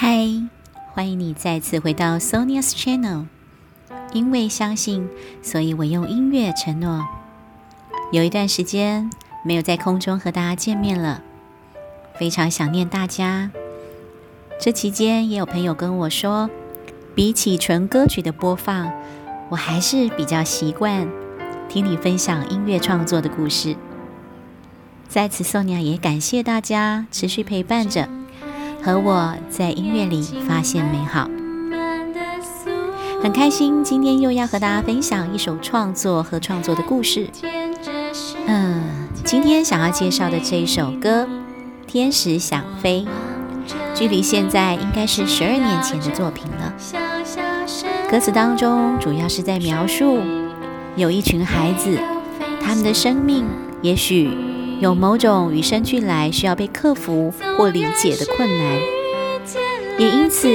嗨，欢迎你再次回到 Sonia's Channel。因为相信，所以我用音乐承诺。有一段时间没有在空中和大家见面了，非常想念大家。这期间也有朋友跟我说，比起纯歌曲的播放，我还是比较习惯听你分享音乐创作的故事。在此，Sonia 也感谢大家持续陪伴着，和我在音乐里发现美好。很开心，今天又要和大家分享一首创作和创作的故事。嗯，今天想要介绍的这一首歌《天使想飞》，距离现在应该是十二年前的作品了。歌词当中主要是在描述有一群孩子，他们的生命也许有某种与生俱来需要被克服或理解的困难，也因此。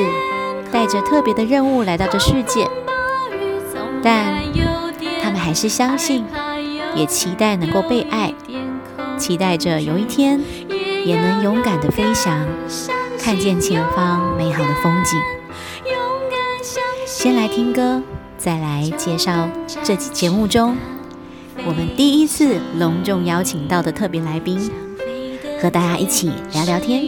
带着特别的任务来到这世界，但他们还是相信，也期待能够被爱，期待着有一天也能勇敢的飞翔，看见前方美好的风景。先来听歌，再来介绍这期节目中我们第一次隆重邀请到的特别来宾，和大家一起聊聊天。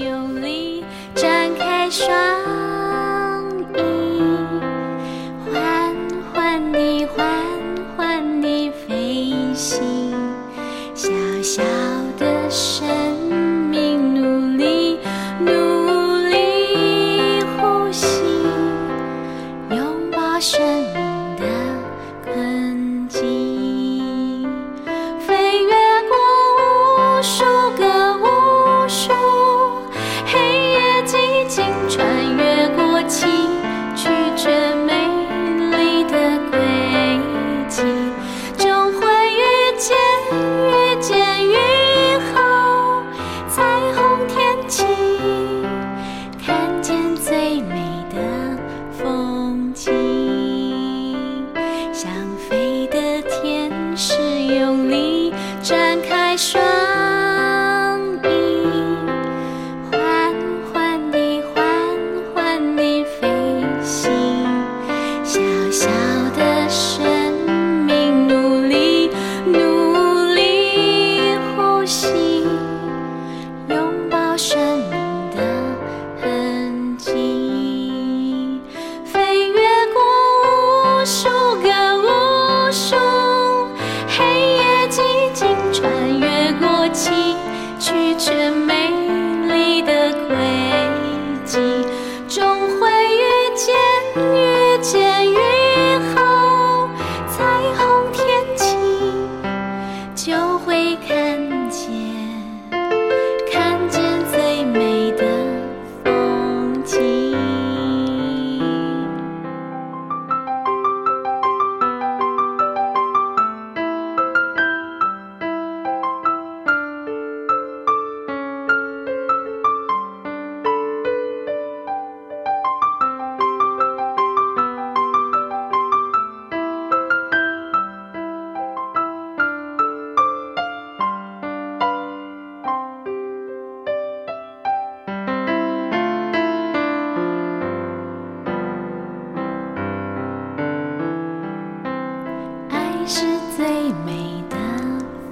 是最美的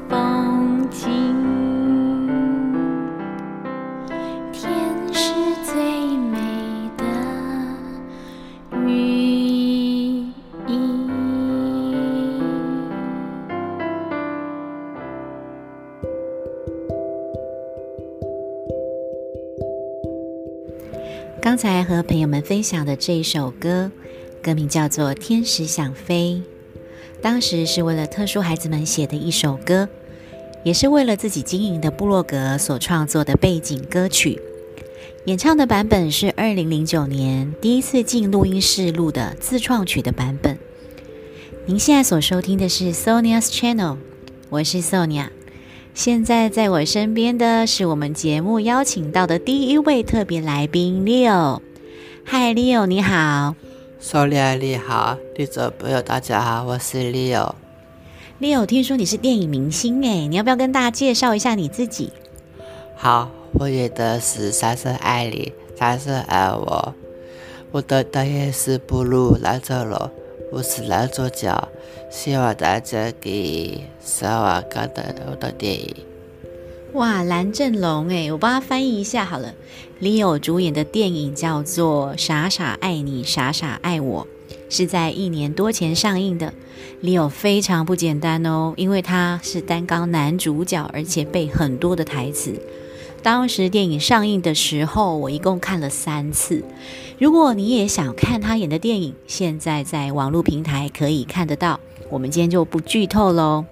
风景，天是最美的刚才和朋友们分享的这首歌，歌名叫做天使想飞。当时是为了特殊孩子们写的一首歌，也是为了自己经营的部落格所创作的背景歌曲。演唱的版本是二零零九年第一次进录音室录的自创曲的版本。您现在所收听的是 Sonia's Channel，我是 Sonia。现在在我身边的是我们节目邀请到的第一位特别来宾 Leo。嗨，Leo，你好。Sonia，你好，绿者朋友，大家好，我是 Leo。Leo，听说你是电影明星哎，你要不要跟大家介绍一下你自己？好，我演的是《三生爱你》，三生爱我。我的导演是布鲁兰泽罗，我是男主角，希望大家可以喜欢看的我的电影。哇，蓝正龙哎，我帮他翻译一下好了。李友主演的电影叫做《傻傻爱你，傻傻爱我》，是在一年多前上映的。李友非常不简单哦，因为他是担纲男主角，而且背很多的台词。当时电影上映的时候，我一共看了三次。如果你也想看他演的电影，现在在网络平台可以看得到。我们今天就不剧透喽。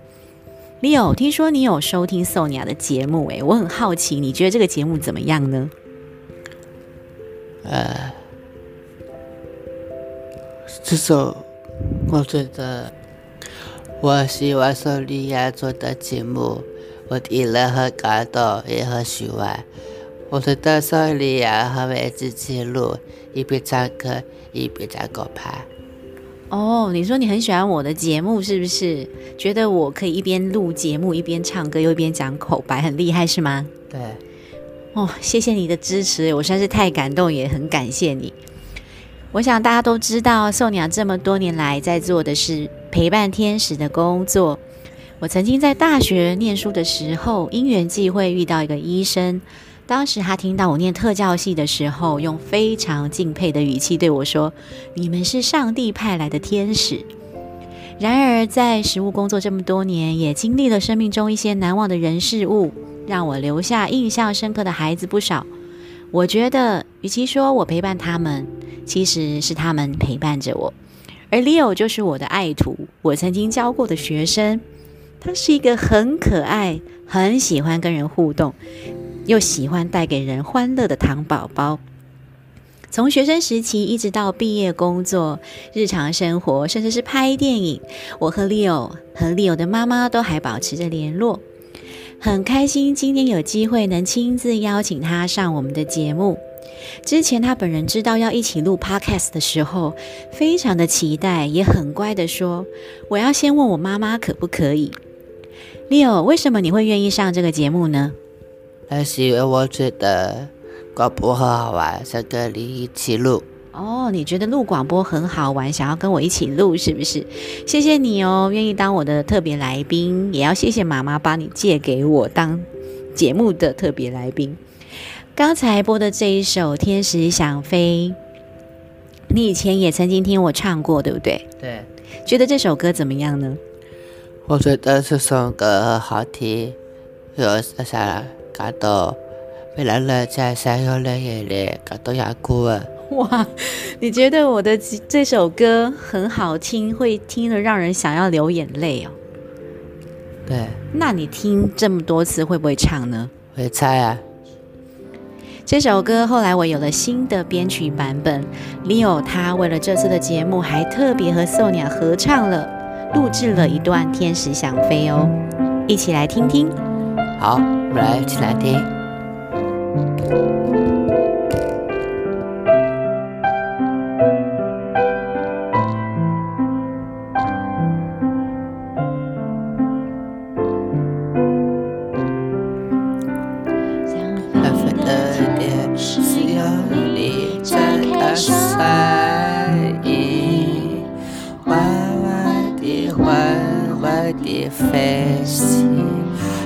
Leo，听说你有收听 Sonia 的节目，诶，我很好奇，你觉得这个节目怎么样呢？呃，这首我觉得我喜欢 Sonia 做的节目，我听了很感动，也很喜欢。我觉得 Sonia 很会自己录，一边唱歌一边在狗拍。哦，你说你很喜欢我的节目是不是？觉得我可以一边录节目一边唱歌又一边讲口白，很厉害是吗？对。哦，谢谢你的支持，我实在是太感动，也很感谢你。我想大家都知道，宋娘这么多年来在做的是陪伴天使的工作。我曾经在大学念书的时候，因缘际会遇到一个医生。当时他听到我念特教系的时候，用非常敬佩的语气对我说：“你们是上帝派来的天使。”然而，在实务工作这么多年，也经历了生命中一些难忘的人事物，让我留下印象深刻的孩子不少。我觉得，与其说我陪伴他们，其实是他们陪伴着我。而 Leo 就是我的爱徒，我曾经教过的学生。他是一个很可爱、很喜欢跟人互动。又喜欢带给人欢乐的糖宝宝，从学生时期一直到毕业工作、日常生活，甚至是拍电影，我和 Leo 和 Leo 的妈妈都还保持着联络。很开心今天有机会能亲自邀请他上我们的节目。之前他本人知道要一起录 Podcast 的时候，非常的期待，也很乖的说：“我要先问我妈妈可不可以。”Leo，为什么你会愿意上这个节目呢？还是因为我觉得广播很好玩，想跟你一起录。哦，你觉得录广播很好玩，想要跟我一起录，是不是？谢谢你哦，愿意当我的特别来宾，也要谢谢妈妈把你借给我当节目的特别来宾。刚才播的这一首《天使想飞》，你以前也曾经听我唱过，对不对？对。觉得这首歌怎么样呢？我觉得这首歌很好听，有啥？感到为了人家想要流眼里，感到要哭了。哇，你觉得我的这首歌很好听，会听得让人想要流眼泪哦？对。那你听这么多次，会不会唱呢？会猜啊。这首歌后来我有了新的编曲版本，Leo 他为了这次的节目，还特别和 Sonia 合唱了，录制了一段《天使想飞》哦，一起来听听。好，我们来一起来听。缓缓地、缓缓地飞行，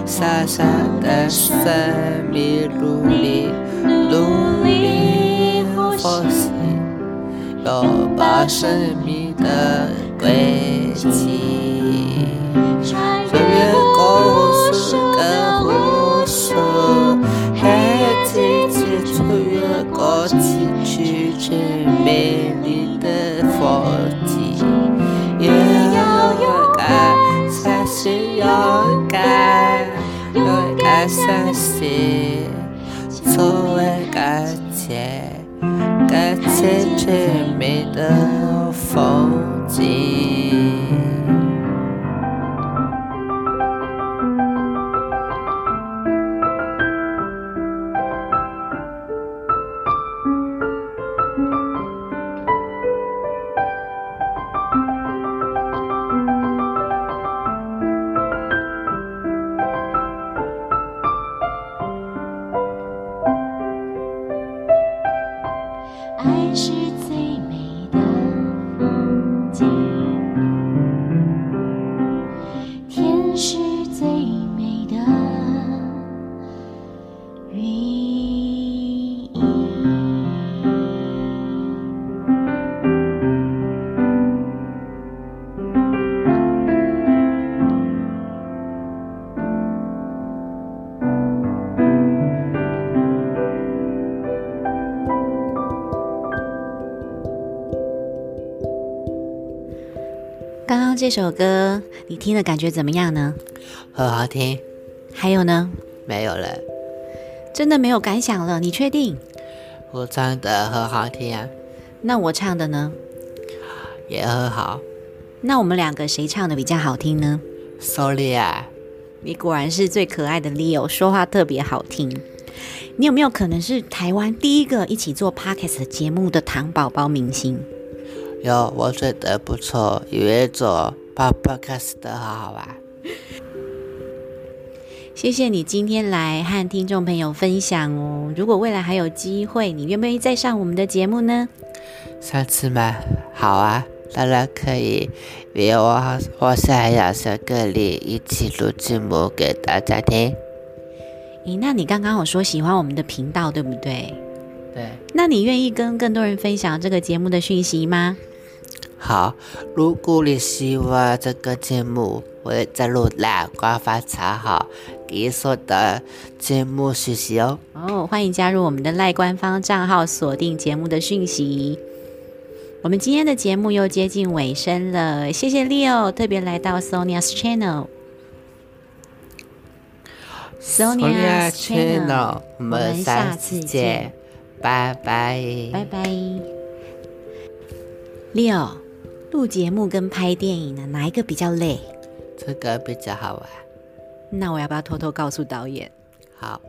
傻傻的神秘努力努力呼吸，拥抱生命的轨迹。从未感觉，感觉最美的爱是这首歌你听的感觉怎么样呢？很好听，还有呢？没有了。真的没有感想了？你确定？我唱的很好听啊，那我唱的呢？也很好。那我们两个谁唱的比较好听呢？Sorry 啊，你果然是最可爱的 Leo，说话特别好听。你有没有可能是台湾第一个一起做 Podcast 节目的糖宝宝明星？有我觉得不错，因为做 podcast 的好好玩。谢谢你今天来和听众朋友分享哦。如果未来还有机会，你愿不愿意再上我们的节目呢？上次吗？好啊，当然可以。因为我我想要和格里一起录字幕给大家听。咦，那你刚刚有说喜欢我们的频道，对不对？对，那你愿意跟更多人分享这个节目的讯息吗？好。如果你喜欢这个节目，我会在录栏官方查好给所的节目讯息哦。哦，欢迎加入我们的赖官方账号，锁定节目的讯息。我们今天的节目又接近尾声了，谢谢 Leo 特别来到 Sonia's Channel。Sonia's Channel，我们下次见，拜拜，拜拜。Leo，录节目跟拍电影呢，哪一个比较累？这个比较好玩。那我要不要偷偷告诉导演？好。